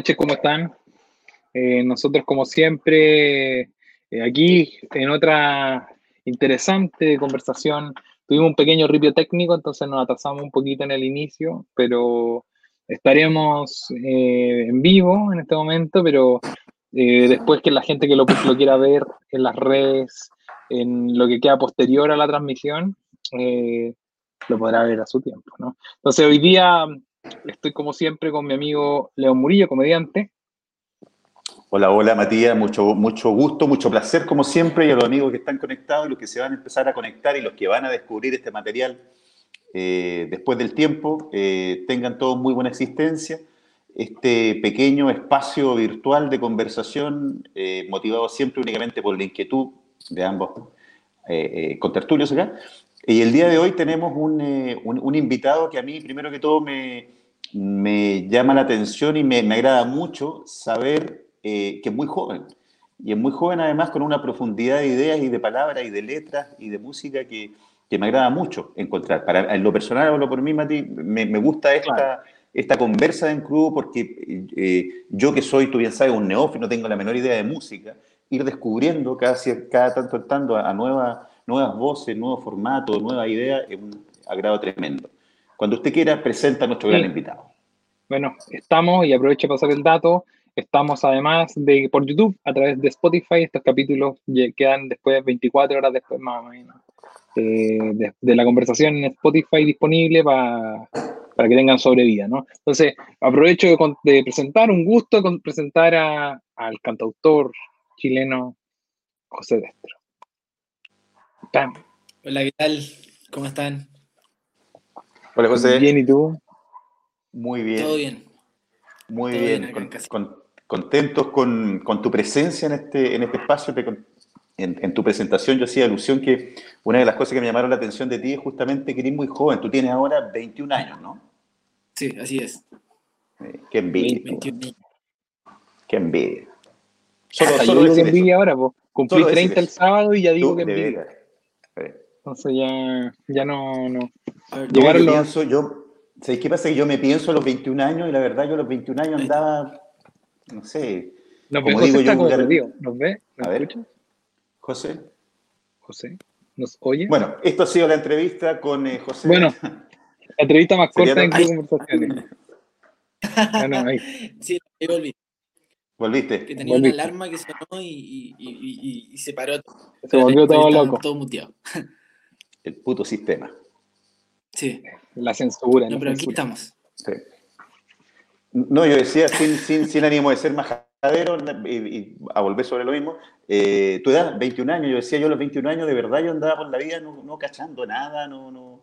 Noches, ¿cómo están? Eh, nosotros, como siempre, eh, aquí en otra interesante conversación, tuvimos un pequeño ripio técnico, entonces nos atrasamos un poquito en el inicio, pero estaremos eh, en vivo en este momento, pero después que la gente que lo, lo, quiera ver en las redes, en lo que queda posterior a la transmisión, lo podrá ver a su tiempo, ¿no? Entonces hoy día Estoy como siempre con mi amigo León Murillo, comediante. Hola, hola Matías, mucho, mucho gusto, mucho placer como siempre y a los amigos que están conectados los que se van a empezar a conectar y los que van a descubrir este material eh, después del tiempo, eh, tengan todos muy buena existencia. Este pequeño espacio virtual de conversación eh, motivado siempre únicamente por la inquietud de ambos contertulios acá, y el día de hoy tenemos eh, un, invitado que a mí, primero que todo, me, me llama la atención y me, agrada mucho saber eh, que es muy joven. Y es muy joven además con una profundidad de ideas y de palabras y de letras y de música que, que me agrada mucho encontrar. Para, en lo personal, hablo por mí, Mati, me, me gusta esta, esta conversa en club porque eh, yo que soy, tú bien sabes, un neófito, no tengo la menor idea de música, ir descubriendo cada, cada tanto tanto a, a nuevas nuevas voces, nuevos formatos, nuevas ideas, es un agrado tremendo. Cuando usted quiera, presenta a nuestro gran invitado. Bueno, estamos, y aprovecho para pasar el dato, estamos además de por YouTube, a través de Spotify, estos capítulos quedan después, 24 horas después más o menos, eh, de, la conversación en Spotify disponible para, para que tengan sobrevida, ¿no? Entonces, aprovecho de, presentar, un gusto con presentar al cantautor chileno José Destro. Hola, ¿qué tal? ¿Cómo están? Hola, José. Bien, ¿y tú? Muy bien. Todo bien. Muy bien. contentos con, tu presencia en este, en este espacio. en, tu presentación yo hacía alusión que una de las cosas que me llamaron la atención de ti es justamente que eres muy joven. Tú tienes ahora 21 años, ¿no? Sí, así es. Eh, qué envidia. 21 Qué envidia. Solo, solo digo que envidia ahora, pues. Cumplí 30 el sábado y ya digo que envidia. Entonces ya, ya no, no. Yo, pienso, yo, ¿sabéis qué pasa? Que yo me pienso a los 21 años y la verdad yo a los 21 años andaba, no sé. Nos como digo yo, ¿Nos ve? ¿Nos a escucha? Ver. José. José. ¿Nos oye? Bueno, esto ha sido la entrevista con eh, José. Bueno, la entrevista más corta en conversaciones. bueno, ahí. Sí, ahí volví. ¿Volviste? Que tenía una alarma que sonó y, y, y, y, se paró. Se volvió todo loco. Todo muteado. El puto sistema. Sí. La censura. No, pero aquí estamos. Sí. No, yo decía, sin, sin, sin ánimo de ser majadero y, a volver sobre lo mismo, eh, tu edad, 21 años, yo decía, yo a los 21 años de verdad yo andaba por la vida no, no cachando nada, no, no,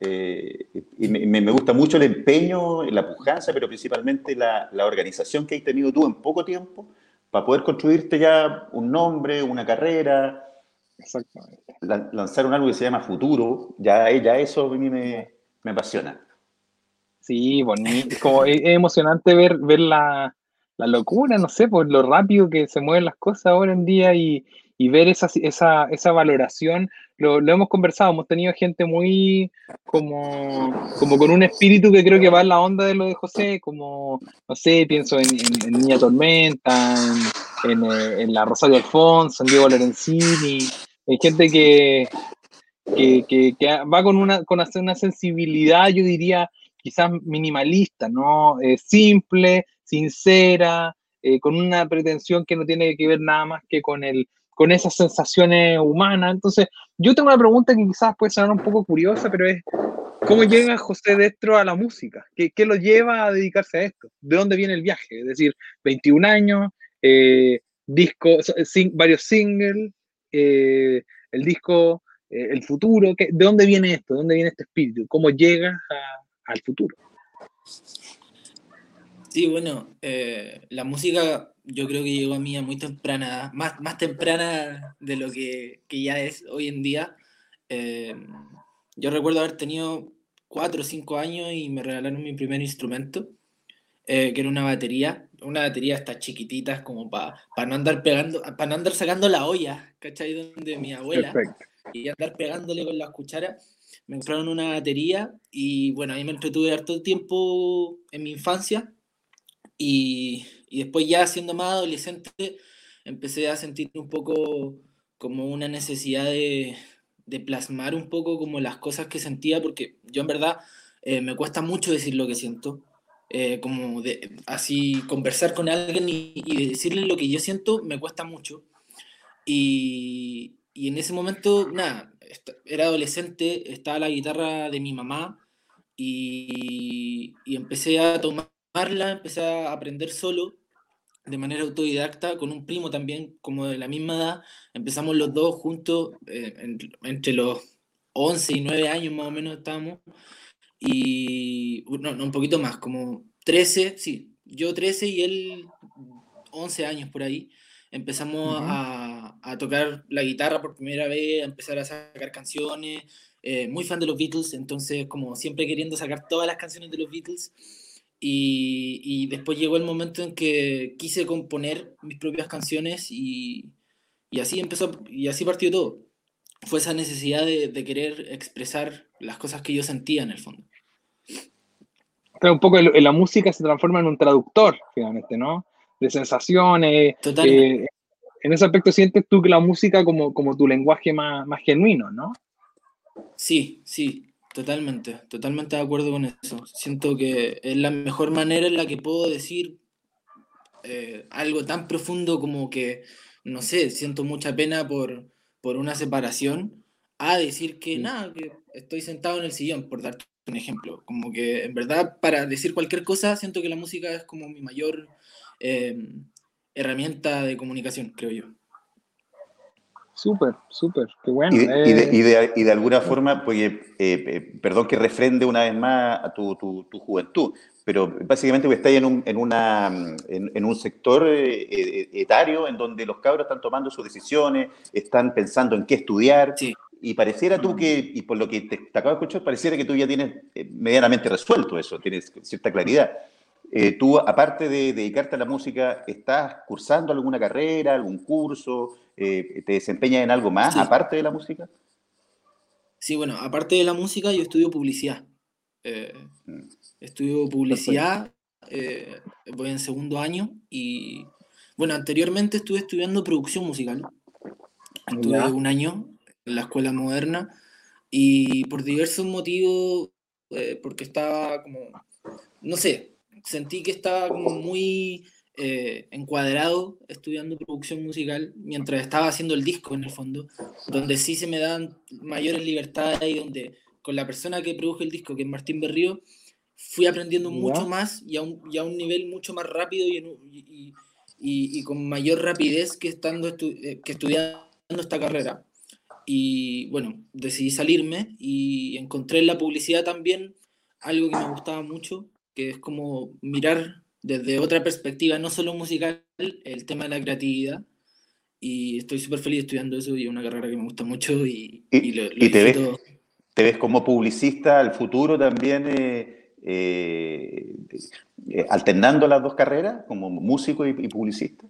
eh, y me, me, gusta mucho el empeño, la pujanza, pero principalmente la, la, organización que has tenido tú en poco tiempo para poder construirte ya un nombre, una carrera. Exactamente. lanzar un algo que se llama futuro, ya, ya eso a mí me, me apasiona. Sí, bonito. Es, como, es, emocionante ver, ver la, la, locura, no sé, por lo rápido que se mueven las cosas ahora en día y, y ver esa, esa, esa valoración lo, hemos conversado, hemos tenido gente muy como, como con un espíritu que creo que va en la onda de lo de José, como, no sé, pienso en, Niña Tormenta, en, eh, en, la Rosario Alfonso, en Diego Lorenzini, hay gente que, que, va con una, con una sensibilidad, yo diría, quizás minimalista, ¿no? Eh, simple, sincera, eh, con una pretensión que no tiene que ver nada más que con el con esas sensaciones humanas. Entonces, yo tengo una pregunta que quizás puede sonar un poco curiosa, pero es, ¿cómo llega José Destro a la música? ¿Qué, qué lo lleva a dedicarse a esto? ¿De dónde viene el viaje? Es decir, 21 años, eh, disco, varios singles, eh, el disco, eh, el futuro, ¿de dónde viene esto? ¿De dónde viene este espíritu? ¿Cómo llega al futuro? Sí, bueno, la música yo creo que llegó a mí a muy temprana, más, más temprana de lo que, que ya es hoy en día. Eh, yo recuerdo haber tenido cuatro o cinco años y me regalaron mi primer instrumento, eh, que era una batería, una batería estas chiquititas como para no andar pegando, para no andar sacando la olla, ¿cachai? Donde mi abuela, y andar pegándole con las cucharas. Me compraron una batería y bueno, ahí me entretuve harto tiempo en mi infancia Y, y después ya siendo más adolescente, empecé a sentir un poco como una necesidad de, de plasmar un poco como las cosas que sentía, porque yo en verdad eh, me cuesta mucho decir lo que siento. Eh, como de, así conversar con alguien y, y, decirle lo que yo siento me cuesta mucho. Y, y en ese momento, nada, era adolescente, estaba la guitarra de mi mamá y, y empecé a tomarla, empecé a aprender solo de manera autodidacta con un primo también, como de la misma edad. Empezamos los dos juntos, eh, entre los 11 y 9 años más o menos estábamos. Y, no, no, un poquito más, como 13, sí, yo 13 y él 11 años por ahí. Empezamos uh -huh. a, a, tocar la guitarra por primera vez, a empezar a sacar canciones. Eh, muy fan de los Beatles, entonces como siempre queriendo sacar todas las canciones de los Beatles. Y, y, después llegó el momento en que quise componer mis propias canciones y, y, así empezó, y así partió todo. Fue esa necesidad de, de, querer expresar las cosas que yo sentía en el fondo. Pero un poco la música se transforma en un traductor, finalmente, ¿no? De sensaciones. Totalmente. Eh, en ese aspecto sientes tú que la música como, como tu lenguaje más, más genuino, ¿no? Sí, sí, Totalmente, totalmente de acuerdo con eso. Siento que es la mejor manera en la que puedo decir eh, algo tan profundo como que, no sé, siento mucha pena por, por una separación, a decir que nada, que estoy sentado en el sillón, por darte un ejemplo. Como que en verdad para decir cualquier cosa siento que la música es como mi mayor eh, herramienta de comunicación, creo yo. Súper, súper, qué bueno. Y de, eh... y, de, y, de, y de, alguna forma, pues, eh, eh, perdón que refrende una vez más a tu, tu, tu juventud, pero básicamente pues, estáis en un, en, una, en, en un sector eh, etario en donde los cabros están tomando sus decisiones, están pensando en qué estudiar, sí. y pareciera tú que, y por lo que te, te, acabo de escuchar, pareciera que tú ya tienes medianamente resuelto eso, tienes cierta claridad. Eh, tú, aparte de dedicarte a la música, ¿estás cursando alguna carrera, algún curso? Eh, ¿Te desempeñas en algo más sí. aparte de la música? Sí, bueno, aparte de la música, yo estudio publicidad. Eh, mm. Estudio publicidad, voy en segundo año y, bueno, anteriormente estuve estudiando producción musical. Estuve ¿Ya? un año en la escuela moderna y por diversos motivos, porque estaba como, no sé, sentí que estaba como muy eh, encuadrado estudiando producción musical mientras estaba haciendo el disco en el fondo, donde sí se me dan mayores libertades y donde con la persona que produjo el disco, que es Martín Berrío, fui aprendiendo ¿Ya? mucho más y a, un, y a, un, nivel mucho más rápido y, y, y, y con mayor rapidez que, estando estu eh, que estudiando esta carrera. Y bueno, decidí salirme y encontré en la publicidad también algo que me gustaba mucho, que es como mirar desde otra perspectiva, no solo musical, el tema de la creatividad. Y estoy súper feliz estudiando eso y es una carrera que me gusta mucho y, y, y, lo, lo ¿y te, ves, te ves como publicista al futuro también eh, eh, eh, alternando las dos carreras, como músico y, publicista.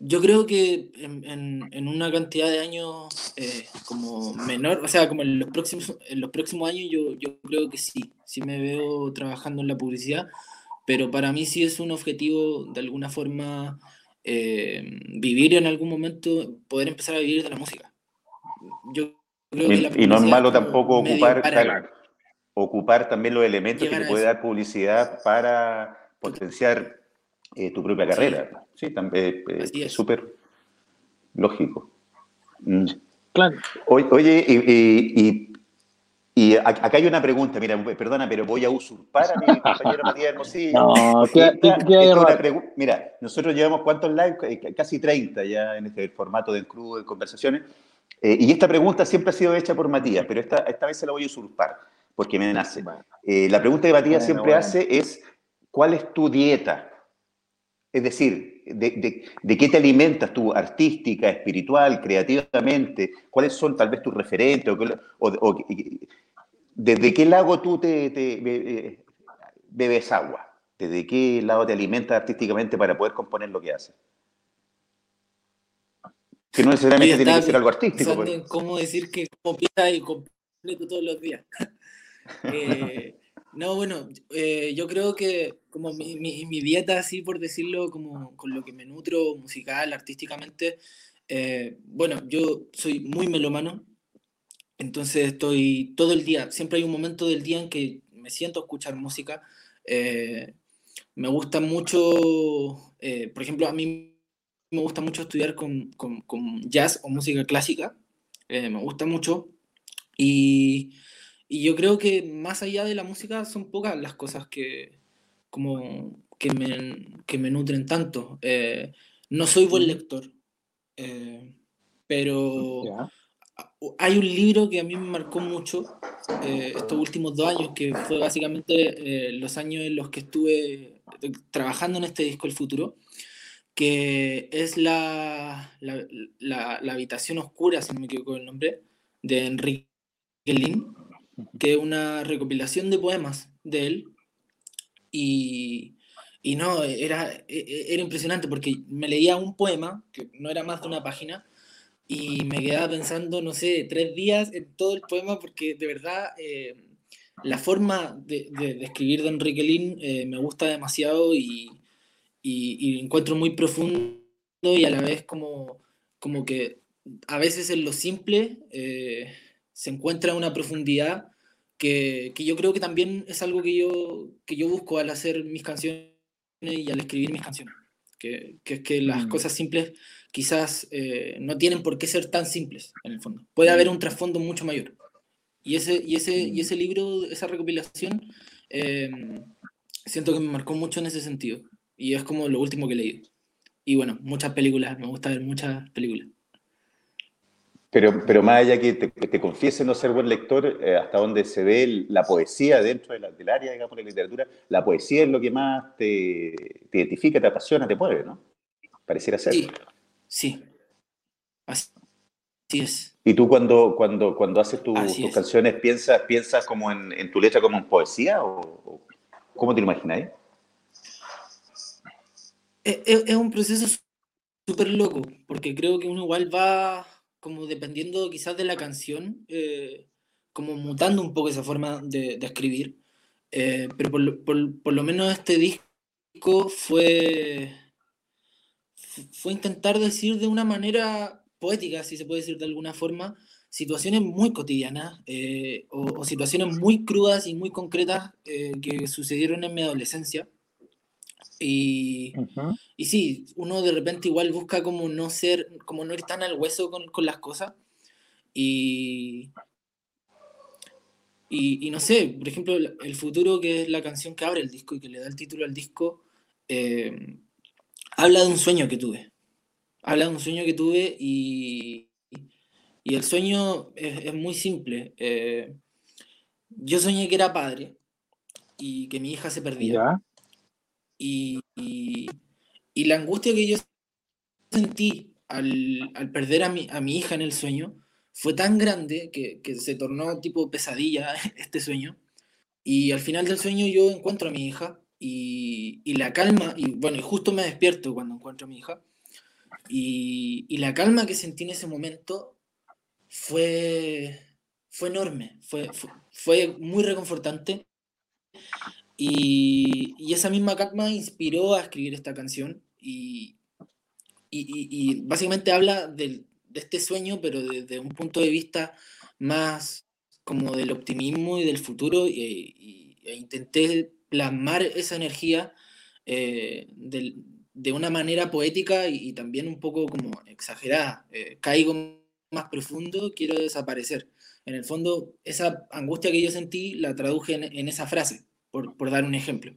Yo creo que en, en, en una cantidad de años eh, como menor, o sea, como en los próximos, en los próximos años yo, yo creo que sí, sí me veo trabajando en la publicidad, pero para mí sí es un objetivo de alguna forma eh, vivir en algún momento, poder empezar a vivir de la música. Yo creo y, que y no es malo tampoco ocupar, para, ocupar también los elementos que te puede dar publicidad para potenciar eh, tu propia carrera. Sí, también eh, es súper lógico. Mm. Claro. Oye, y, y, y, y, acá hay una pregunta, mira, perdona, pero voy a usurpar a mi compañero Matías Hermosillo. No, ¿qué, qué, qué mira, nosotros llevamos cuántos lives, eh, casi 30 ya en este formato de Encrudo de conversaciones, eh, y esta pregunta siempre ha sido hecha por Matías, pero esta, esta vez se la voy a usurpar, porque me nace. Eh, la pregunta que Matías bueno, siempre bueno. hace es, ¿cuál es tu dieta? Es decir, de, de, de, qué te alimentas tú, artística, espiritual, creativamente? ¿Cuáles son tal vez tus referentes? O, o, o ¿Desde qué lago tú te, te, bebes agua? ¿Desde qué lado te alimentas artísticamente para poder componer lo que haces? Que no necesariamente tiene que ser algo artístico. Pues. ¿Cómo decir que como pieza y completo todos los días? eh, no, bueno, eh, yo creo que como mi, mi, dieta, así por decirlo, como con lo que me nutro musical, artísticamente. Eh, bueno, yo soy muy melomano, entonces estoy todo el día, siempre hay un momento del día en que me siento escuchar música. Eh, me gusta mucho, eh, por ejemplo, a mí me gusta mucho estudiar con, con, con jazz o música clásica, me gusta mucho. Y, y yo creo que más allá de la música son pocas las cosas que, como, que, me, que me nutren tanto. Eh, no soy buen lector, eh, pero hay un libro que a mí me marcó mucho eh, estos últimos dos años, que fue básicamente los años en los que estuve trabajando en este disco El Futuro, que es la, la, la, la habitación oscura, si no me equivoco el nombre, de Enrique Lin que es una recopilación de poemas de él. Y, y no, era, e, e, era impresionante porque me leía un poema, que no era más de una página, y me quedaba pensando, no sé, tres días en todo el poema porque de verdad eh, la forma de, de, escribir de Enrique Lin eh, me gusta demasiado y, y, encuentro muy profundo y a la vez como, como que a veces en lo simple... Eh, se encuentra una profundidad que, que, yo creo que también es algo que yo, que yo busco al hacer mis canciones y al escribir mis canciones. Que, que es que las mm. cosas simples quizás eh, no tienen por qué ser tan simples en el fondo. Puede haber un trasfondo mucho mayor. Y ese, y ese, y ese libro, esa recopilación, eh, siento que me marcó mucho en ese sentido. Y es como lo último que leído. Y bueno, muchas películas, me gusta ver muchas películas. Pero, pero más allá que te, te confiese no ser buen lector, eh, hasta donde se ve la poesía dentro de la, del área, digamos, de la literatura, la poesía es lo que más te, te, identifica, te apasiona, te mueve, ¿no? Pareciera ser. Sí, sí. Así, es. ¿Y tú cuando, cuando, cuando haces tus canciones piensas, piensas como en, en, tu letra como en poesía o, cómo te lo imagináis? Es, es un proceso súper loco, porque creo que uno igual va como dependiendo quizás de la canción, eh, como mutando un poco esa forma de, escribir. Eh, pero por, lo menos este disco fue, fue intentar decir de una manera poética, si se puede decir de alguna forma, situaciones muy cotidianas eh, o, o, situaciones muy crudas y muy concretas que sucedieron en mi adolescencia. Y, y sí, uno de repente igual busca como no ser, como no ir tan al hueso con, con las cosas. Y, y, y, no sé, por ejemplo, El Futuro, que es la canción que abre el disco y que le da el título al disco, eh, habla de un sueño que tuve. Habla de un sueño que tuve y, y el sueño es, es muy simple. Eh, yo soñé que era padre y que mi hija se perdía. Y, y, la angustia que yo sentí al, al perder a mi, a mi, hija en el sueño fue tan grande que, que, se tornó tipo pesadilla este sueño. Y al final del sueño yo encuentro a mi hija y, y la calma, y bueno, y justo me despierto cuando encuentro a mi hija. Y, y la calma que sentí en ese momento fue, fue enorme, fue, fue, fue muy reconfortante y, y, esa misma calma inspiró a escribir esta canción y, y, y básicamente habla de, este sueño, pero desde un punto de vista más como del optimismo y del futuro y, e intenté plasmar esa energía eh, de, una manera poética y, también un poco como exagerada. Eh, caigo más profundo, quiero desaparecer. En el fondo, esa angustia que yo sentí la traduje en esa frase por, por dar un ejemplo.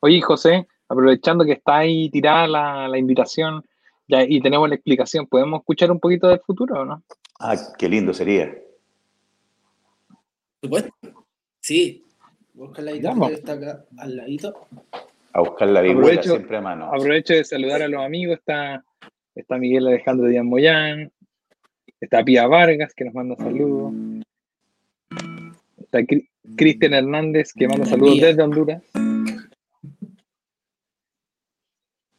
Oye, José, aprovechando que está ahí tirada la, la invitación ya, y tenemos la explicación, ¿podemos escuchar un poquito del futuro o no? Ah, qué lindo sería. supuesto. Sí. Busca la guitarra que está acá al ladito. A buscar la vihuela siempre a mano. Aprovecho de saludar a los amigos. Está, está Miguel Alejandro Díaz Moyán. Está Pía Vargas, que nos manda saludos. Está Cristian Hernández, que manda saludos desde Honduras.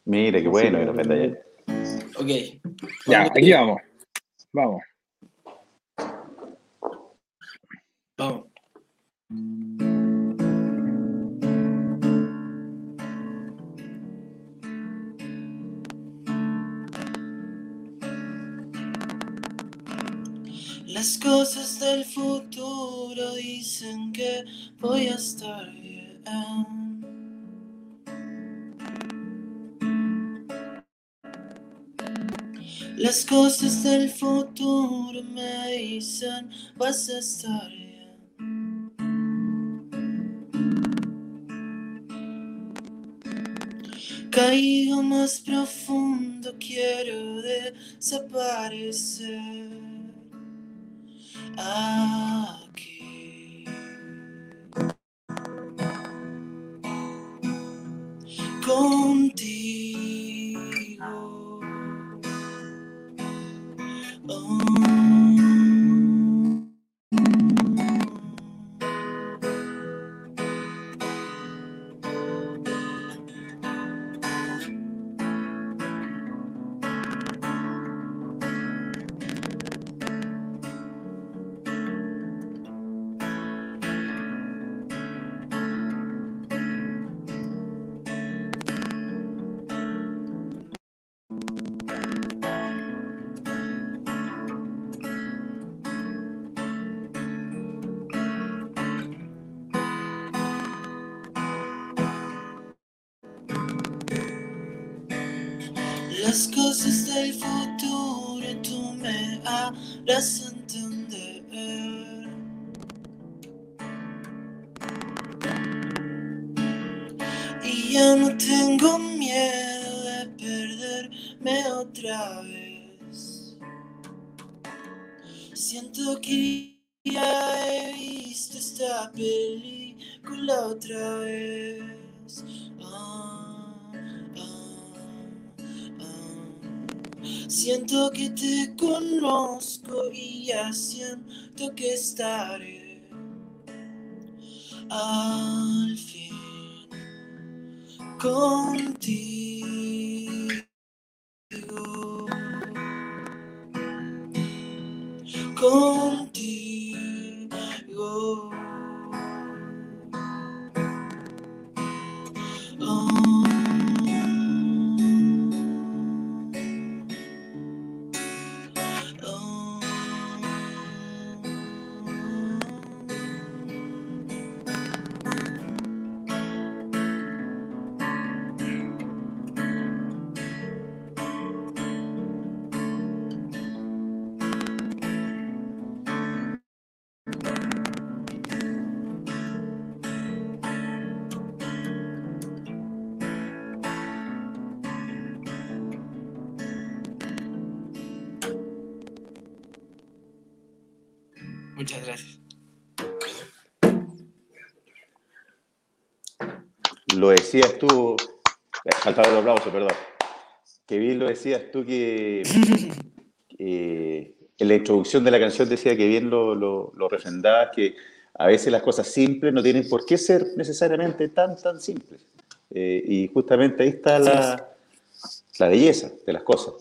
Mire, qué bueno que nos allá. Ok. Ya, aquí vamos. Vamos. Vamos. Las cosas del futuro dicen que voy a estar bien. Las cosas del futuro me dicen vas a estar bien. Caigo más profundo, quiero desaparecer. Aquí. Las cosas del futuro tú me harás entender. Y ya no tengo miedo de perderme otra vez. Siento que ya he visto esta película otra vez. Siento que te conozco y ya siento que estaré al fin contigo. Contigo. Muchas gracias. Lo decías tú, faltaba el aplauso, perdón. Que bien lo decías tú que eh, en la introducción de la canción decía que bien lo, lo, lo refrendabas, que a veces las cosas simples no tienen por qué ser necesariamente tan, tan simples. Eh, y justamente ahí está la, la, belleza de las cosas.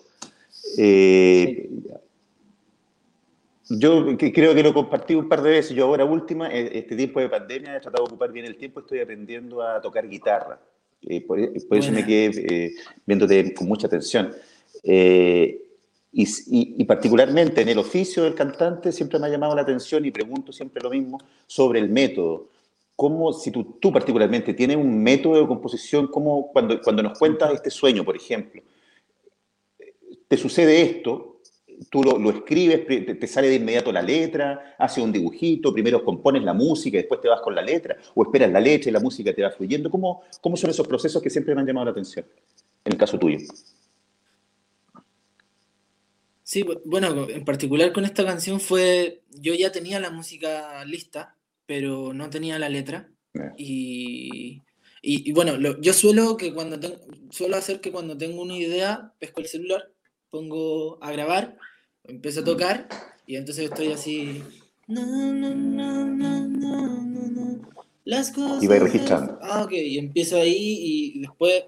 Eh, sí. Yo creo que lo compartí un par de veces. Yo ahora última, este tiempo de pandemia, he tratado de ocupar bien el tiempo, estoy aprendiendo a tocar guitarra. Eh, por, por eso me quedé eh, viéndote con mucha atención. Eh, y, y, y, particularmente en el oficio del cantante siempre me ha llamado la atención y pregunto siempre lo mismo sobre el método. ¿Cómo, si tú, tú particularmente tienes un método de composición, como cuando, cuando nos cuentas este sueño, por ejemplo, te sucede esto, tú lo, lo escribes, te, te, sale de inmediato la letra, haces un dibujito, primero compones la música, después te vas con la letra, o esperas la letra y la música te va fluyendo. ¿Cómo, cómo son esos procesos que siempre me han llamado la atención, en el caso tuyo? Sí, bueno, en particular con esta canción fue, yo ya tenía la música lista, pero no tenía la letra. Yeah. Y, y, y, bueno, lo, yo suelo, que cuando tengo, suelo hacer que cuando tengo una idea, pesco el celular, pongo a grabar, empiezo a tocar y entonces estoy así. No, no, no, Las cosas. Y va registrando. Ah, ok, y empiezo ahí y después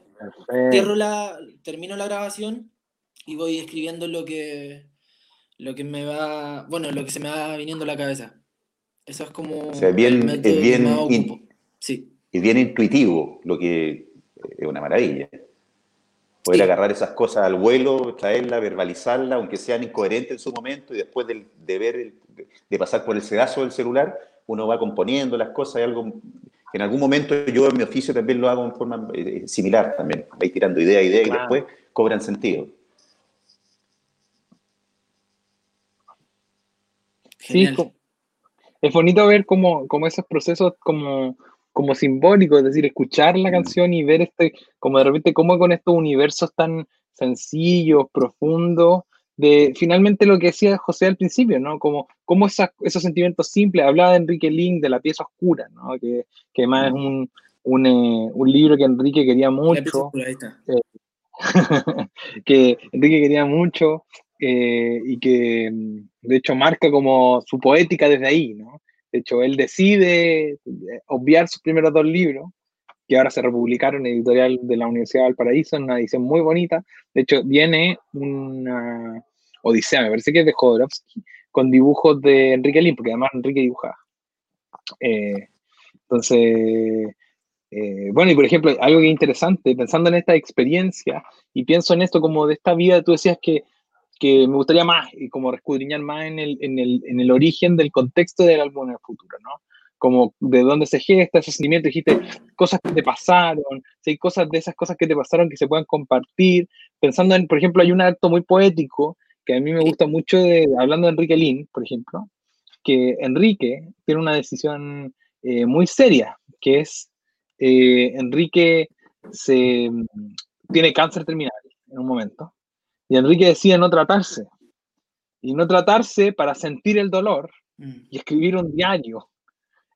cierro la, termino la grabación y voy escribiendo lo que, lo que me va, bueno, lo que se me va viniendo a la cabeza. Eso es como. O sea, bien, es bien, in, sí. es bien intuitivo, lo que es una maravilla. Poder agarrar esas cosas al vuelo, traerla, verbalizarla, aunque sean incoherentes en su momento, y después de, ver, de pasar por el sedazo del celular, uno va componiendo las cosas, hay algo que en algún momento yo en mi oficio también lo hago en forma eh, similar también, vais tirando idea a idea y después cobran sentido. Sí, es bonito ver como, esos procesos como, como simbólicos, es decir, escuchar la mm. canción y ver este, como de repente, como con estos universos tan sencillos, profundos, de finalmente lo que decía José al principio, ¿no? Como, como esos sentimientos simples, hablaba de Enrique Link, de la pieza oscura, ¿no? Que, que además es un, un, eh, un, libro que Enrique quería mucho. Eh, que Enrique quería mucho eh, y que mm, de hecho marca como su poética desde ahí, ¿no? De hecho, él decide obviar sus primeros dos libros que ahora se republicaron en editorial de la Universidad de Valparaíso, en una edición muy bonita. De hecho, viene una Odisea, me parece que es de Jodorowsky, con dibujos de Enrique Lin, porque además Enrique dibujaba. Eh, entonces, eh, bueno, y por ejemplo, algo que es interesante, pensando en esta experiencia, y pienso en esto como de esta vida, tú decías que, que me gustaría más, y como escudriñar más en el, en, el, en el origen del contexto del álbum en el futuro, ¿no? como de dónde se gesta ese sentimiento, dijiste cosas que te pasaron, si hay cosas de esas cosas que te pasaron que se puedan compartir, pensando en, por ejemplo, hay un acto muy poético que a mí me gusta mucho, de, hablando de Enrique Lin, por ejemplo, que Enrique tiene una decisión eh, muy seria, que es, eh, Enrique se, tiene cáncer terminal en un momento, y Enrique decide no tratarse, y no tratarse para sentir el dolor mm. y escribir un diario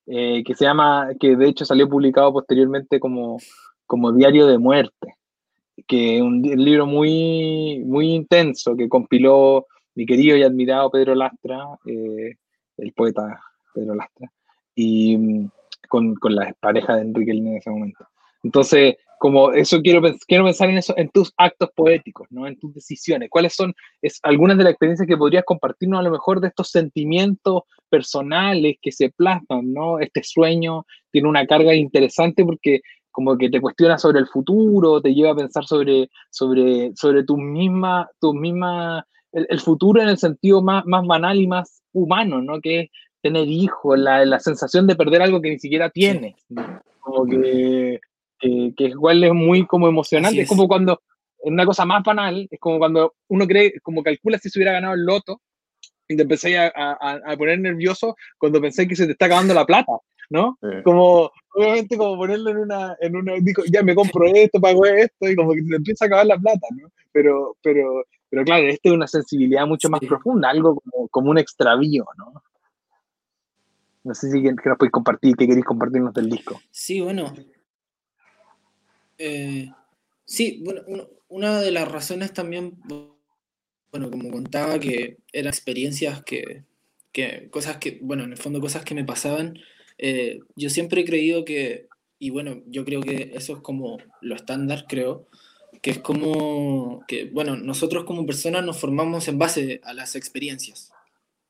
eh, que se llama, que de hecho salió publicado posteriormente como, como Diario de Muerte, que es un, libro muy, muy intenso que compiló mi querido y admirado Pedro Lastra, eh, el poeta Pedro Lastra, y mm, con, con la pareja de Enrique Lina en ese momento. Entonces, como eso quiero, quiero pensar en eso, en tus actos poéticos, ¿no? En tus decisiones. ¿Cuáles son es, algunas de las experiencias que podrías compartirnos a lo mejor de estos sentimientos personales que se plasman, ¿no? Este sueño tiene una carga interesante porque como que te cuestiona sobre el futuro, te lleva a pensar sobre, sobre, sobre tu misma, tu misma, el, futuro en el sentido más, más banal y más humano, ¿no? Que es tener hijos, la, la sensación de perder algo que ni siquiera tienes, Como que que, igual es muy como emocionante. Es. como cuando, en una cosa más banal, es como cuando uno cree, como calcula si se hubiera ganado el loto y te empecé a, a, poner nervioso cuando pensé que se te está acabando la plata, ¿no? Como, obviamente, como ponerlo en una, en una, digo, ya me compro esto, pago esto, y como que se te empieza a acabar la plata, ¿no? Pero, pero, pero claro, este es una sensibilidad mucho más profunda, algo como, como un extravío, ¿no? No sé si que nos podéis compartir, qué queréis compartirnos del disco. Sí, bueno, eh, sí, bueno, una de las razones también, bueno, como contaba, que eran experiencias que, cosas que, bueno, en el fondo cosas que me pasaban, eh, yo siempre he creído que, y bueno, yo creo que eso es como lo estándar, creo, que es como que, bueno, nosotros como personas nos formamos en base a las experiencias.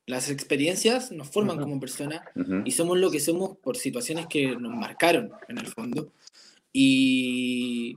Las experiencias nos forman como personas y somos lo que somos por situaciones que nos marcaron, en el fondo. Y,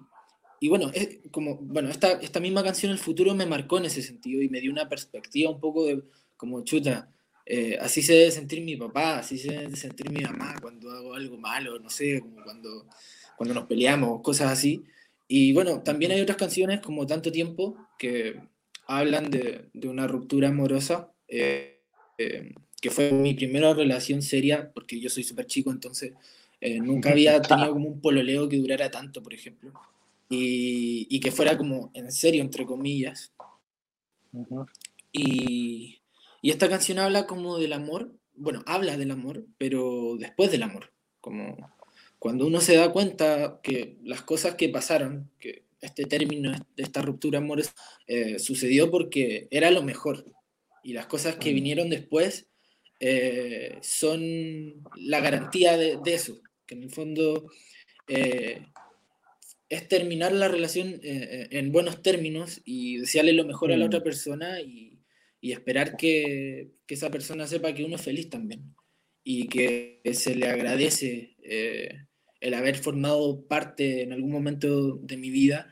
y bueno, es como, bueno esta, esta misma canción El futuro me marcó en ese sentido y me dio una perspectiva un poco de como chuta. Eh, así se debe sentir mi papá, así se debe sentir mi mamá cuando hago algo malo, no sé, como cuando, cuando nos peleamos, cosas así. Y bueno, también hay otras canciones como Tanto Tiempo que hablan de, de una ruptura amorosa, eh, eh, que fue mi primera relación seria, porque yo soy súper chico, entonces eh, nunca había tenido como un pololeo que durara tanto, por ejemplo. Y, y que fuera como en serio, entre comillas. y, y, esta canción habla como del amor, bueno, habla del amor, pero después del amor. Como cuando uno se da cuenta que las cosas que pasaron, que este término de esta ruptura amorosa eh, sucedió porque era lo mejor. Y las cosas que vinieron después eh, son la garantía de, de, eso en el fondo eh, es terminar la relación eh, eh, en buenos términos y desearle lo mejor a la mm. otra persona y, y esperar que, que, esa persona sepa que uno es feliz también y que se le agradece el haber formado parte en algún momento de mi vida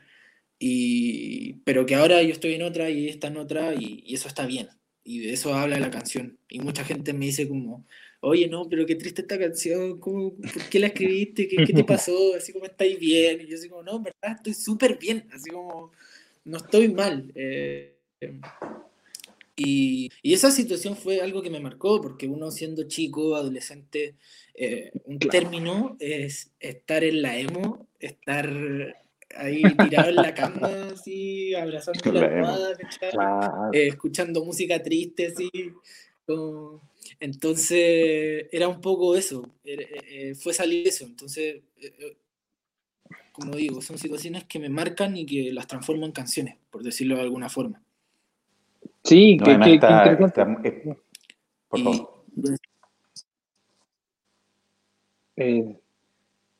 y, pero que ahora yo estoy en otra y ella está en otra y, y eso está bien. Y de eso habla la canción. Y mucha gente me dice como, oye, no, pero qué triste esta canción, ¿cómo, ¿por qué la escribiste? ¿Qué, ¿Qué, te pasó? Así como estáis bien. Y yo así como, no, en verdad estoy súper bien, así como, no estoy mal. Eh, y, y, esa situación fue algo que me marcó, porque uno siendo chico, adolescente, eh, un claro. término es estar en la emo, estar ahí tirado en la cama, así, abrazando la almohada, claro. eh, escuchando música triste, así. Como... Entonces, era un poco eso, eh, fue salir eso. Entonces, eh, como digo, son situaciones que me marcan y que las transformo en canciones, por decirlo de alguna forma. Sí, no, que, que, está, que está, eh, por favor. Eh,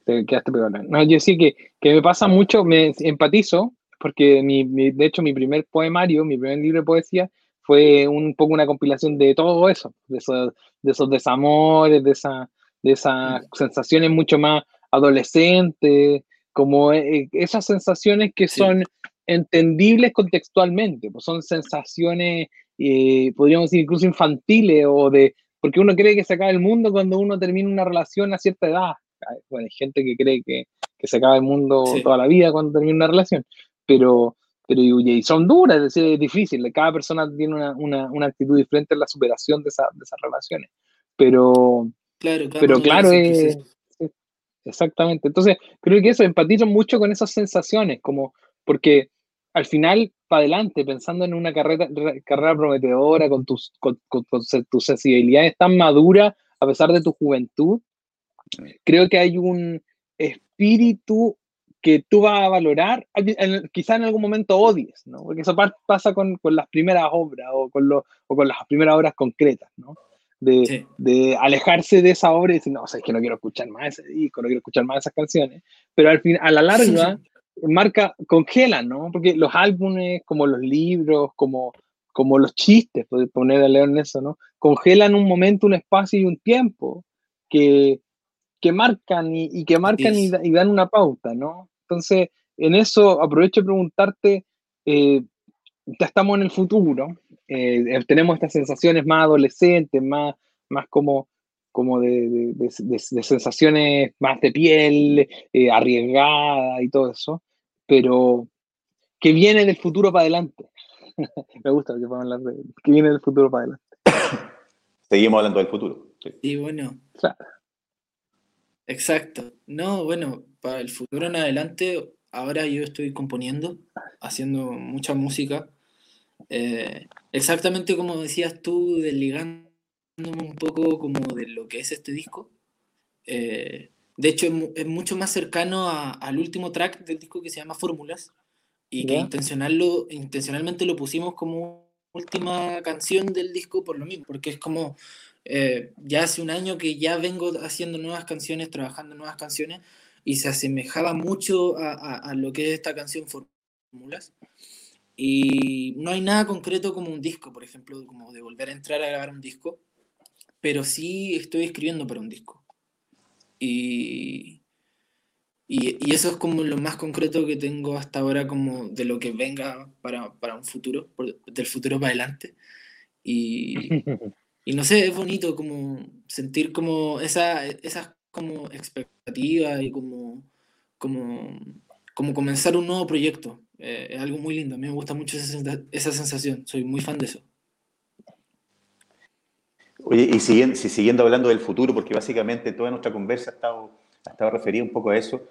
te quedaste pegado. No, yo sí que, que me pasa mucho, me empatizo, porque mi, mi, de hecho mi primer poemario, mi primer libro de poesía, fue un poco una compilación de todo eso, de esos, de esos desamores, de, esa, de esas sensaciones mucho más adolescentes, como eh, esas sensaciones que sí. son entendibles contextualmente, pues son sensaciones, eh, podríamos decir, incluso infantiles o de, porque uno cree que se acaba el mundo cuando uno termina una relación a cierta edad. Bueno, hay gente que cree que, que se acaba el mundo sí. toda la vida cuando termina una relación, pero, pero y son duras, es decir, es difícil, cada persona tiene una, una, una actitud diferente en la superación de, esa, de esas relaciones, pero claro, claro pero claro, es, exactamente, entonces creo que eso, empatizo mucho con esas sensaciones, como porque al final, para adelante, pensando en una carrera, carrera prometedora, con tus, con, con, con tus sensibilidades tan maduras, a pesar de tu juventud, creo que hay un espíritu que tú vas a valorar, quizá en algún momento odies, ¿no? Porque eso pasa con, con las primeras obras o con, lo, o con las primeras obras concretas, ¿no? De, sí. de, alejarse de esa obra y decir, no, o sea, es que no quiero escuchar más ese disco, no quiero escuchar más esas canciones, pero al fin, a la larga, marca, congelan, ¿no? Porque los álbumes, como los libros, como, como los chistes, puedes poner a leer en eso, ¿no? Congelan un momento, un espacio y un tiempo que, que marcan y, y que marcan y, y, dan una pauta, ¿no? Entonces, en eso aprovecho de preguntarte, eh, ya estamos en el futuro, eh, tenemos estas sensaciones más adolescentes, más, más como, como de, de, de, de sensaciones más de piel, eh, arriesgada y todo eso, pero que viene del futuro para adelante. Me gusta que puedan hablar de que viene del futuro para adelante. Seguimos hablando del futuro. Sí, y bueno. Claro. Exacto. No, bueno, para el futuro en adelante, ahora yo estoy componiendo, haciendo mucha música. Eh, exactamente como decías tú, desligándome un poco como de lo que es este disco. Eh, de hecho, es, es, mucho más cercano a, al último track del disco que se llama Fórmulas y que intencionallo, intencionalmente lo pusimos como última canción del disco por lo mismo, porque es como eh, ya hace un año que ya vengo haciendo nuevas canciones, trabajando nuevas canciones, y se asemejaba mucho a, a, a lo que es esta canción Fórmulas. Y no hay nada concreto como un disco, por ejemplo, como de volver a entrar a grabar un disco, pero sí estoy escribiendo para un disco. Y, y, y, eso es como lo más concreto que tengo hasta ahora como de lo que venga para, para un futuro, por, del futuro para adelante. Y, y no sé, es bonito como sentir como esa, esas como expectativas y como, como, como comenzar un nuevo proyecto. Eh, es algo muy lindo, a mí me gusta mucho esa, esa sensación, soy muy fan de eso. Oye, y siguiendo, siguiendo hablando del futuro, porque básicamente toda nuestra conversa ha estado, ha estado referida un poco a eso,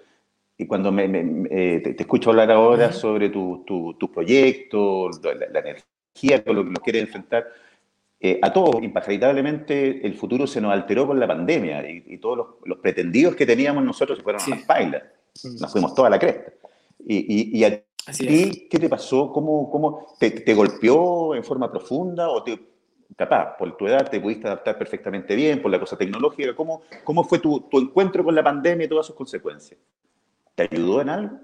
y cuando me, me, eh, te, te, escucho hablar ahora uh -huh. sobre tu, tu, tu proyecto, la, la, energía con lo que nos quieres enfrentar, eh, a todos, impatritablemente, el futuro se nos alteró con la pandemia y, y todos los, los, pretendidos que teníamos nosotros se fueron sí. a las pailas. Nos fuimos toda la cresta. Y, y, y a ti, ¿qué te pasó? ¿Cómo, cómo te, te, golpeó en forma profunda o te, capaz, por tu edad te pudiste adaptar perfectamente bien, por la cosa tecnológica? ¿Cómo, cómo fue tu, tu encuentro con la pandemia y todas sus consecuencias? ¿Te ayudó en algo?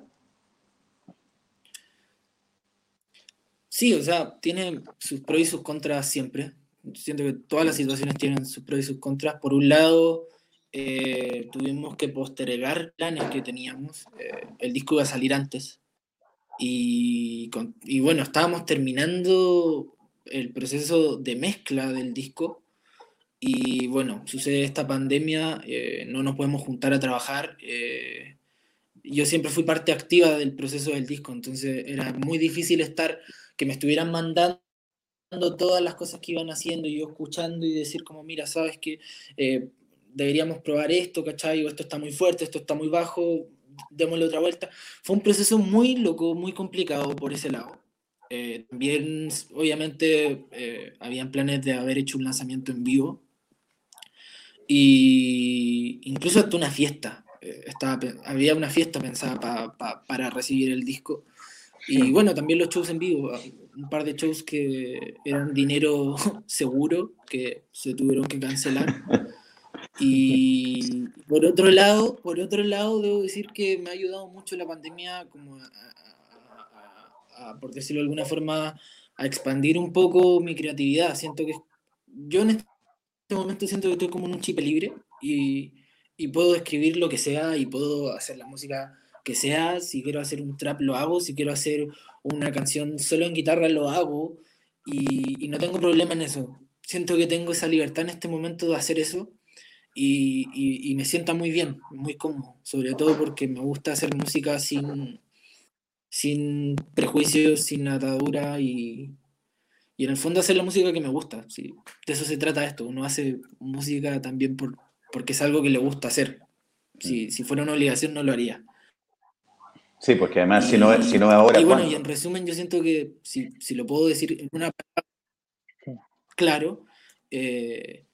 Sí, o sea, tiene sus pros y sus contras siempre siento que todas las situaciones tienen sus pros y sus contras. Por un lado, eh, tuvimos que postergar planes que teníamos. Eh, el disco iba a salir antes. Y, y bueno, estábamos terminando el proceso de mezcla del disco y bueno, sucede esta pandemia, eh, no nos podemos juntar a trabajar. Eh, yo siempre fui parte activa del proceso del disco, entonces era muy difícil estar, que me estuvieran mandando todas las cosas que iban haciendo y yo escuchando y decir como, mira, sabes que eh, deberíamos probar esto, ¿cachai? O esto está muy fuerte, esto está muy bajo, démosle otra vuelta. Fue un proceso muy loco, muy complicado por ese lado. también, obviamente, habían planes de haber hecho un lanzamiento en vivo, y incluso hasta una fiesta. Eh, estaba, había una fiesta pensada para recibir el disco. Y bueno, también los shows en vivo, un par de shows que eran dinero seguro, que se tuvieron que cancelar. Y por otro lado, por otro lado, debo decir que me ha ayudado mucho la pandemia, como por decirlo de alguna forma, a expandir un poco mi creatividad. Siento que yo en este momento siento que estoy como un chip libre y, y, puedo escribir lo que sea y puedo hacer la música que sea. Si quiero hacer un trap, lo hago. Si quiero hacer una canción solo en guitarra, lo hago. Y, y no tengo problema en eso. Siento que tengo esa libertad en este momento de hacer eso. Y, y, me sienta muy bien, muy cómodo, sobre todo porque me gusta hacer música sin, sin prejuicios, sin atadura y, y en el fondo hacer la música que me gusta. ¿sí? De eso se trata esto. Uno hace música también por, porque es algo que le gusta hacer. Si, si fuera una obligación no lo haría. Sí, porque además si, no, si no ahora... Y bueno, y en resumen yo siento que, si, si lo puedo decir en una palabra, claro, eh,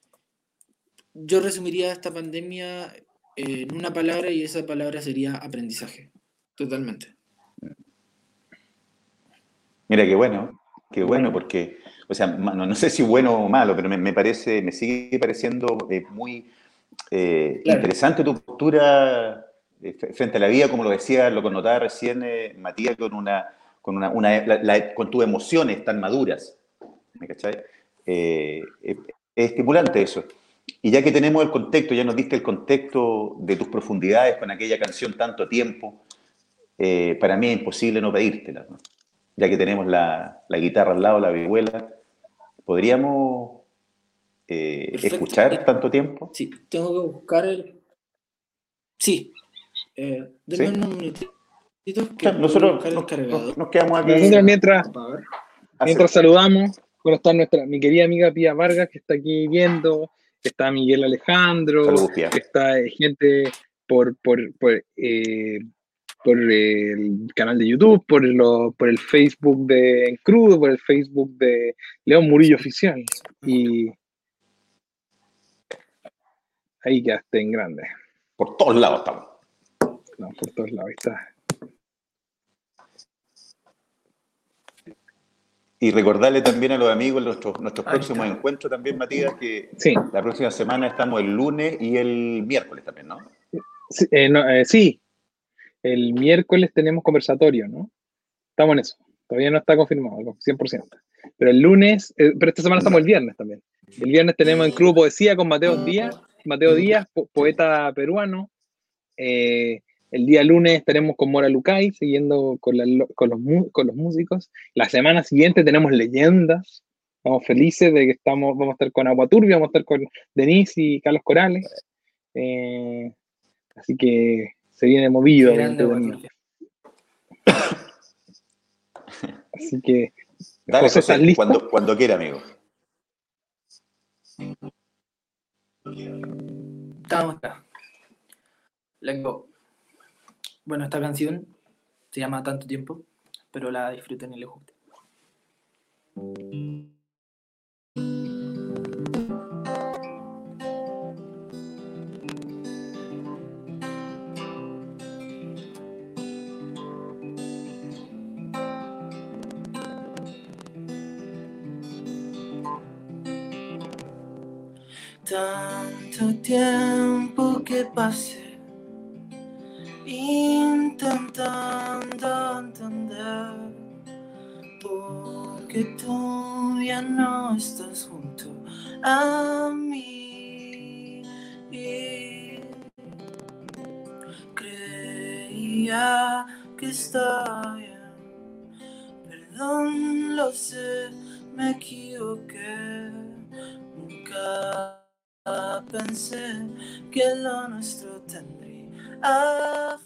yo resumiría esta pandemia en una palabra y esa palabra sería aprendizaje. Totalmente. Mira qué bueno. Qué bueno, porque, o sea, no, sé si bueno o malo, pero me, parece, me sigue pareciendo eh, muy eh, interesante tu postura eh, frente a la vida, como lo decía, lo connotaba recién Matías, con una, con una, con tus emociones tan maduras. ¿Me cachai? es estimulante eso. Y ya que tenemos el contexto, ya nos diste el contexto de tus profundidades con aquella canción tanto tiempo, para mí es imposible no pedírtela. ¿no? ya que tenemos la, guitarra al lado, la vihuela, ¿podríamos eh, escuchar tanto tiempo? Sí, tengo que buscar el... Sí. Eh, ¿Sí? nosotros nos, quedamos aquí. mientras, mientras saludamos, bueno, está nuestra, mi querida amiga Pía Vargas, que está aquí viendo, está Miguel Alejandro, está gente por, por, por eh, por el canal de YouTube, por, por el Facebook de Crudo, por el Facebook de León Murillo Oficial. Y ahí quedaste en grande. Por todos lados estamos. No, por todos lados está. Y recordarle también a los amigos nuestros, nuestros próximos encuentros también, Matías, que la próxima semana estamos el lunes y el miércoles también, ¿no? Sí, eh, eh, sí el miércoles tenemos conversatorio, ¿no? Estamos en eso. Todavía no está confirmado, 100%. Pero el lunes, eh, pero esta semana estamos el viernes también. El viernes tenemos en Club Poesía con Mateo Díaz, Mateo Díaz, poeta peruano. Eh, el día lunes estaremos con Mora Lucay, siguiendo con, los, con los músicos. La semana siguiente tenemos leyendas. Estamos felices de que estamos, vamos a estar con Agua Turbia, vamos a estar con Denise y Carlos Corales. Eh, así que se viene movido. Así que. Dale, cuando, cuando quiera, amigo. Estamos acá. Bueno, esta canción se llama Tanto Tiempo, pero la disfruten y les guste. Tanto tiempo que pasé intentando entender porque tú ya no estás junto a mí. Creía que estaba bien, perdón, lo sé, me equivoqué. Nunca pensé que lo nuestro tendría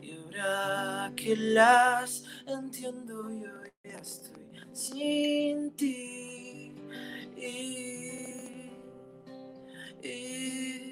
Y ahora que las entiendo yo ya estoy sin ti. Y, y,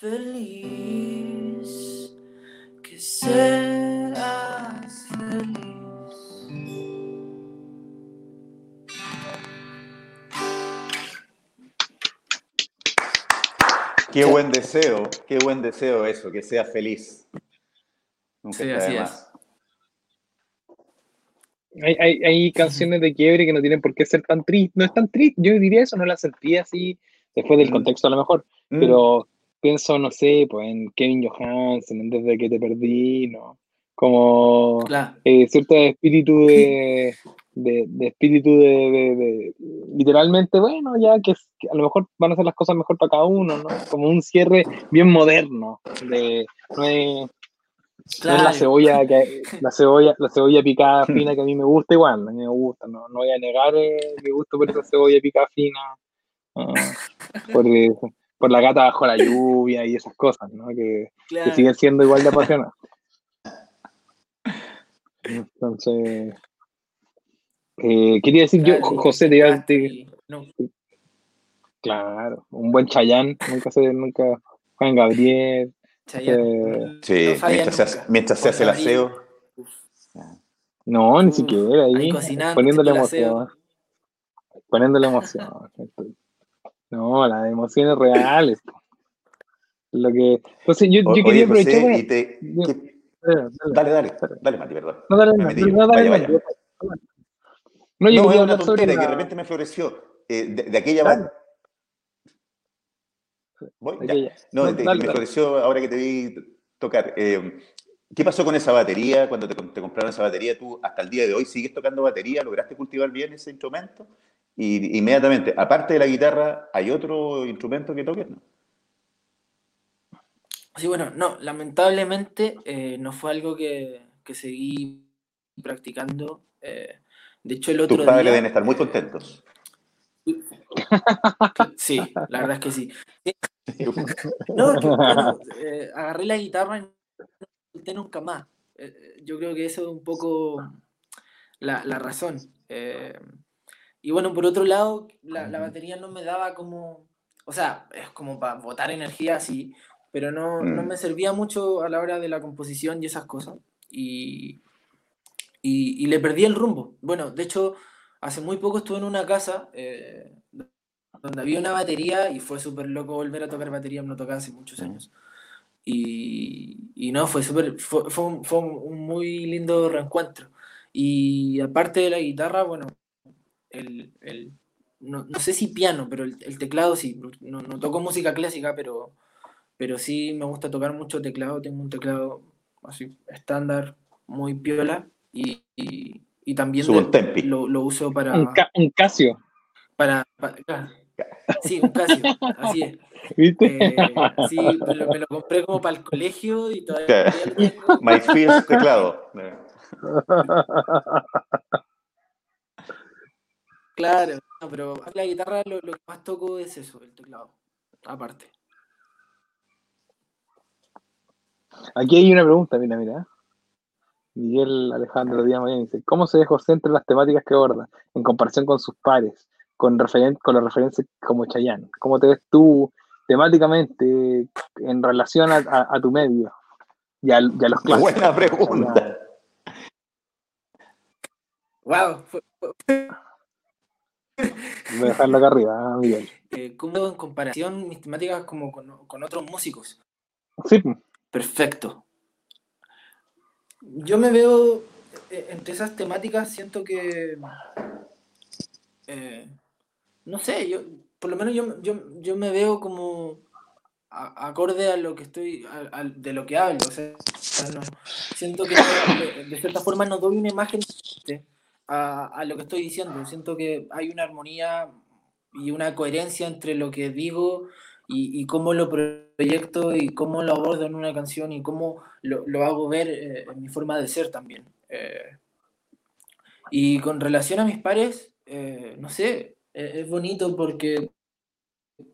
feliz, que seas feliz. Qué buen deseo, qué buen deseo eso, que sea feliz. Nunca Sí, así es. más. Hay, hay, hay canciones de quiebre que no tienen por qué ser tan tristes. No es tan triste, yo diría eso, no la sentí así, después del Mm. contexto a lo mejor, Mm. pero pienso, no sé, pues en Kevin Johansen, en Desde que te perdí, ¿no? Como Claro. eh, cierto espíritu de, de, de espíritu de, literalmente, bueno, ya que, a lo mejor van a hacer las cosas mejor para cada uno, ¿no? Como un cierre bien moderno, de, no es, no es la cebolla que la cebolla la cebolla picada fina que a mí me gusta igual a mí me gusta no, no voy a negar eh, mi gusto por esa cebolla picada fina ah, por, eh, por la gata bajo la lluvia y esas cosas ¿no? que, que Claro. siguen siendo igual de apasionantes entonces eh, quería decir yo Claro, José te iba a decir no, claro un buen Chayán nunca se nunca Juan Gabriel Chayanne, Eh, Sí, no mientras, se hace, mientras se hace el aseo. Uf, no ni Uf, siquiera ahí, poniéndole emoción poniéndole emoción. No, las emociones reales. Lo que, entonces yo, quería aprovechar José, para- y te- yo- ¿qué- Dale, dale. Dale, Mati, perdón. No, dale, Me no, metí no, dale, Vaya, no, vaya. yo- No, yo No, es quería una tontera que de repente me floreció. Eh, de, de aquella... Dale. va- ¿Voy? aquella- No, no, te- dale, me dale. floreció ahora que te vi tocar. Eh, ¿Qué pasó con esa batería? Cuando te, te compraron esa batería, ¿tú hasta el día de hoy sigues tocando batería? ¿Lograste cultivar bien ese instrumento? Y inmediatamente, aparte de la guitarra, ¿hay otro instrumento que toques? No. Sí, bueno, no, lamentablemente eh, no fue algo que, que seguí practicando. Eh, de hecho, el otro Tus padres deben estar muy contentos. Sí, la verdad es que sí. No, que, bueno, eh, agarré la guitarra y no solté nunca más. Eh, yo creo que eso es un poco la, la razón. Y bueno, por otro lado, la, la, batería no me daba como, o sea, es como para botar energía así, pero no, no, me servía mucho a la hora de la composición y esas cosas. Y, y, y le perdí el rumbo. Bueno, de hecho, hace muy poco estuve en una casa eh, donde había una batería y fue súper loco volver a tocar batería, no tocaba hace muchos años. Y, y no, fue súper, fue, fue, un, fue, un, muy lindo reencuentro. Y aparte de la guitarra, bueno, el, el no, no, sé si piano, pero el, el teclado sí, no, no, toco música clásica, pero, pero sí me gusta tocar mucho teclado, tengo un teclado así estándar, muy piola, y, y, y también de, lo, lo, uso para... Un, ca un Casio. Para. Sí, un Casio, así es. ¿Viste? Eh, sí, me lo, me lo, compré como para el colegio y todavía. MySpace teclado. Claro, no, pero la guitarra lo, lo, que más toco es eso, el teclado, aparte. Aquí hay una pregunta, mira, mira. Miguel Alejandro Díaz Mañana dice, ¿cómo se ve José entre las temáticas que aborda en comparación con sus pares, con, referen con los referentes como Chayanne? ¿Cómo te ves tú temáticamente en relación a, a, a tu medio y a, y a los clásicos? Buena pregunta. Wow. Voy a dejarlo acá arriba, Miguel. Eh, ¿Cómo en comparación mis temáticas como con, con otros músicos? Sí. Perfecto. Yo me veo eh, entre esas temáticas, siento que. Eh, no sé, yo, por lo menos yo, yo, yo me veo como a, acorde a lo que estoy, a, a, de lo que hablo. O sea, no, siento que de, de, cierta forma no doy una imagen a, a lo que estoy diciendo. Siento que hay una armonía y una coherencia entre lo que digo y, y, cómo lo proyecto y cómo lo abordo en una canción y cómo lo, lo hago ver eh, en mi forma de ser también. Eh, y con relación a mis pares, eh, no sé, es, es bonito porque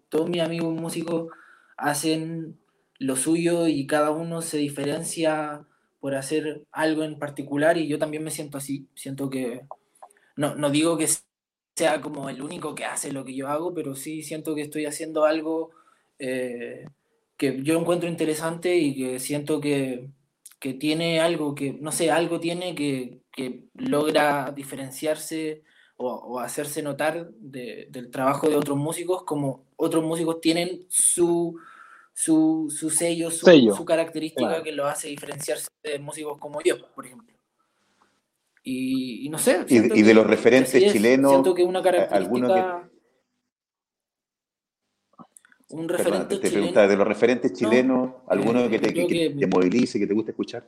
todos mis amigos músicos hacen lo suyo y cada uno se diferencia por hacer algo en particular y yo también me siento así, siento que, no, no digo que sea como el único que hace lo que yo hago, pero sí siento que estoy haciendo algo eh, que yo encuentro interesante y que siento que, que, tiene algo que, no sé, algo tiene que, que logra diferenciarse o, o hacerse notar de, del trabajo de otros músicos, como otros músicos tienen su, su, su sello, su, sello, su característica claro. que lo hace diferenciarse de músicos como yo, por ejemplo. Y, y no sé. Y, y de los referentes chilenos, siento que una característica. alguno que un referente Perdón, te chileno. de los referentes chilenos, no, alguno eh, que, te, que, que, te, movilice, que te guste escuchar.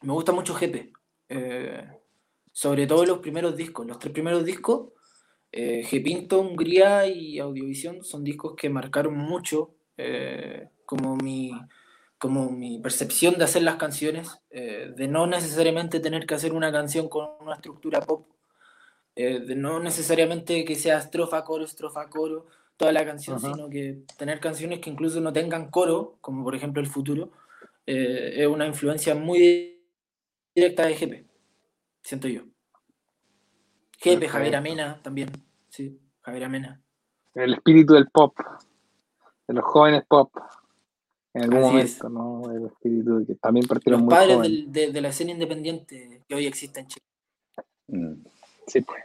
Me gusta mucho Jepe, eh, sobre todo los primeros discos. Los tres primeros discos, eh, Gepinto, Hungría y Audiovisión, son discos que marcaron mucho eh, como, mi, como mi percepción de hacer las canciones, eh, de no necesariamente tener que hacer una canción con una estructura pop eh, de no necesariamente que sea estrofa, coro, estrofa, coro, toda la canción, uh -huh. sino que tener canciones que incluso no tengan coro, como por ejemplo El Futuro, eh, es una influencia muy directa de GP, siento yo. Okay. Javier Amena también, sí, Javier Amena. El espíritu del pop, de los jóvenes pop, en algún Así momento, es. ¿no? El espíritu que también partieron los muy padres del, de, de, la escena independiente que hoy existe en Chile. Mm. Sí, pues.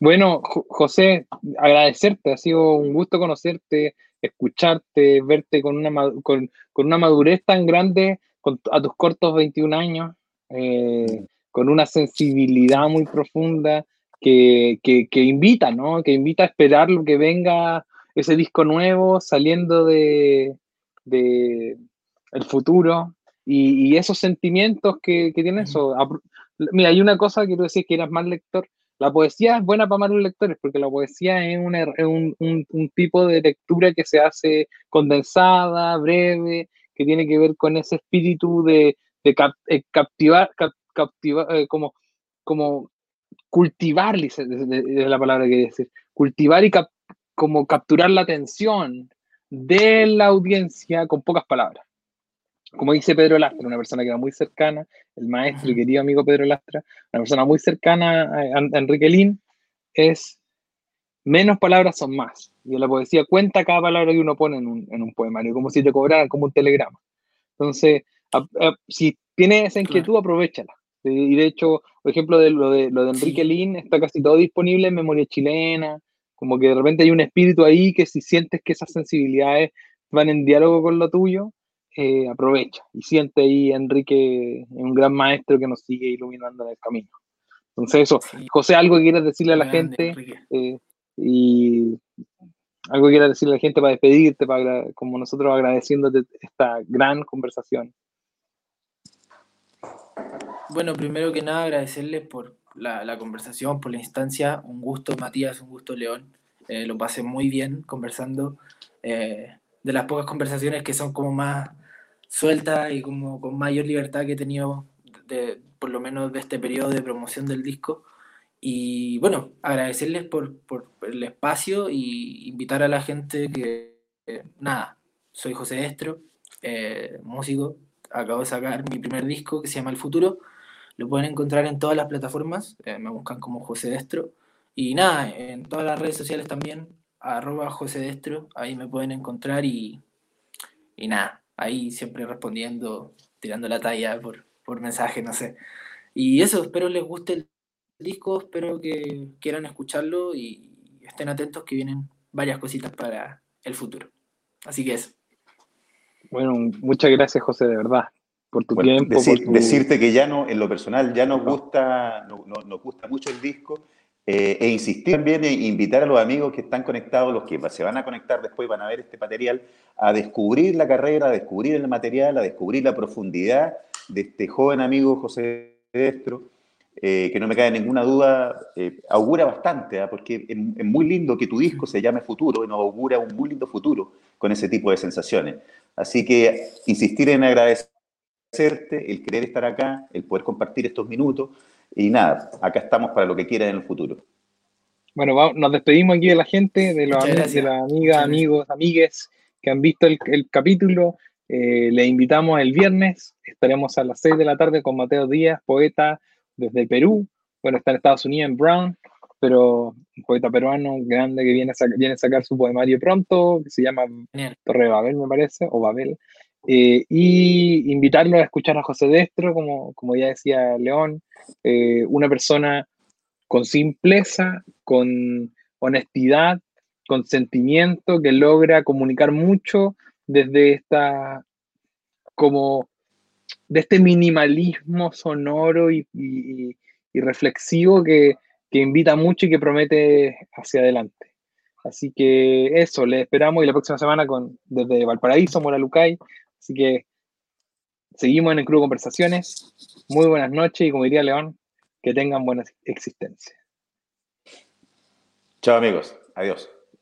Bueno, José, agradecerte, ha sido un gusto conocerte, escucharte, verte con una, con, con una madurez tan grande con, a tus cortos 21 años, eh, con una sensibilidad muy profunda que, que, que, invita, ¿no? Que invita a esperar lo que venga ese disco nuevo saliendo de, de el futuro y, y esos sentimientos que, que tiene eso. Mira, hay una cosa que tú decías que eras más lector, La poesía es buena para malos lectores porque la poesía es, un, un, tipo de lectura que se hace condensada, breve, que tiene que ver con ese espíritu de, de eh, captivar, captivar eh, como, como cultivar, es la palabra que quiere decir, cultivar y como capturar la atención de la audiencia con pocas palabras. Como dice Pedro Lastra, una persona que era muy cercana, el maestro y querido amigo Pedro Lastra, una persona muy cercana a, Enrique Lin, es menos palabras son más. Y en la poesía cuenta cada palabra que uno pone en un, en un poemario, como si te cobraran, como un telegrama. Entonces, si tienes esa inquietud, aprovechala. Y de hecho, por ejemplo, de lo de, lo de Enrique Lin, está casi todo disponible en memoria chilena, como que de repente hay un espíritu ahí que si sientes que esas sensibilidades van en diálogo con lo tuyo, eh, aprovecha y siente ahí Enrique un gran maestro que nos sigue iluminando en el camino. Entonces eso, José, algo que quieras decirle a la gente eh, y algo que quieras decirle a la gente para despedirte, para, como nosotros agradeciéndote esta gran conversación. Bueno, primero que nada agradecerles por la, conversación, por la instancia. Un gusto, Matías, un gusto, León. Eh, lo pasé muy bien conversando. de las pocas conversaciones que son como más suelta y como con mayor libertad que he tenido, de, por lo menos de este periodo de promoción del disco. Y bueno, agradecerles por, por el espacio y invitar a la gente que, nada, soy José Estro, eh, músico, acabo de sacar mi primer disco que se llama El Futuro. Lo pueden encontrar en todas las plataformas, eh, me buscan como José Destro. Y nada, en todas las redes sociales también, arroba José Destro, ahí me pueden encontrar y, y nada, ahí siempre respondiendo, tirando la talla por, por mensaje, no sé. Y eso, espero les guste el disco, espero que quieran escucharlo y estén atentos que vienen varias cositas para el futuro. Así que eso. Bueno, muchas gracias José, de verdad, por tu tiempo. Decirte que ya no, en lo personal, ya nos gusta, nos gusta mucho el disco eh, e insistir también en invitar a los amigos que están conectados, los que se van a conectar después, van a ver este material, a descubrir la carrera, a descubrir el material, a descubrir la profundidad de este joven amigo José Destro, eh, que no me cae ninguna duda, eh, augura bastante, ¿ah? porque es, muy lindo que tu disco se llame Futuro y nos augura un muy lindo futuro con ese tipo de sensaciones. Así que insistir en agradecerte, el querer estar acá, el poder compartir estos minutos y nada, acá estamos para lo que quieran en el futuro. Bueno, nos despedimos aquí de la gente, de, los, de las amigas, amigos, amigues que han visto el, capítulo. Eh, le invitamos el viernes, estaremos a las 6 de la tarde con Mateo Díaz, poeta desde Perú. Bueno, está en Estados Unidos, en Brown, pero un poeta peruano grande que viene a, viene a sacar su poemario pronto, que se llama Torre Babel, me parece, o Babel. Eh, y invitarlo a escuchar a José Destro, como, como ya decía León, eh, una persona con simpleza, con honestidad, con sentimiento, que logra comunicar mucho desde esta, como, de este minimalismo sonoro y, reflexivo que, que invita mucho y que promete hacia adelante. Así que eso, le esperamos y la próxima semana con, desde Valparaíso, Moralucay, Así que seguimos en el Club Conversaciones. Muy buenas noches y como diría León, que tengan buena existencia. Chao amigos, adiós.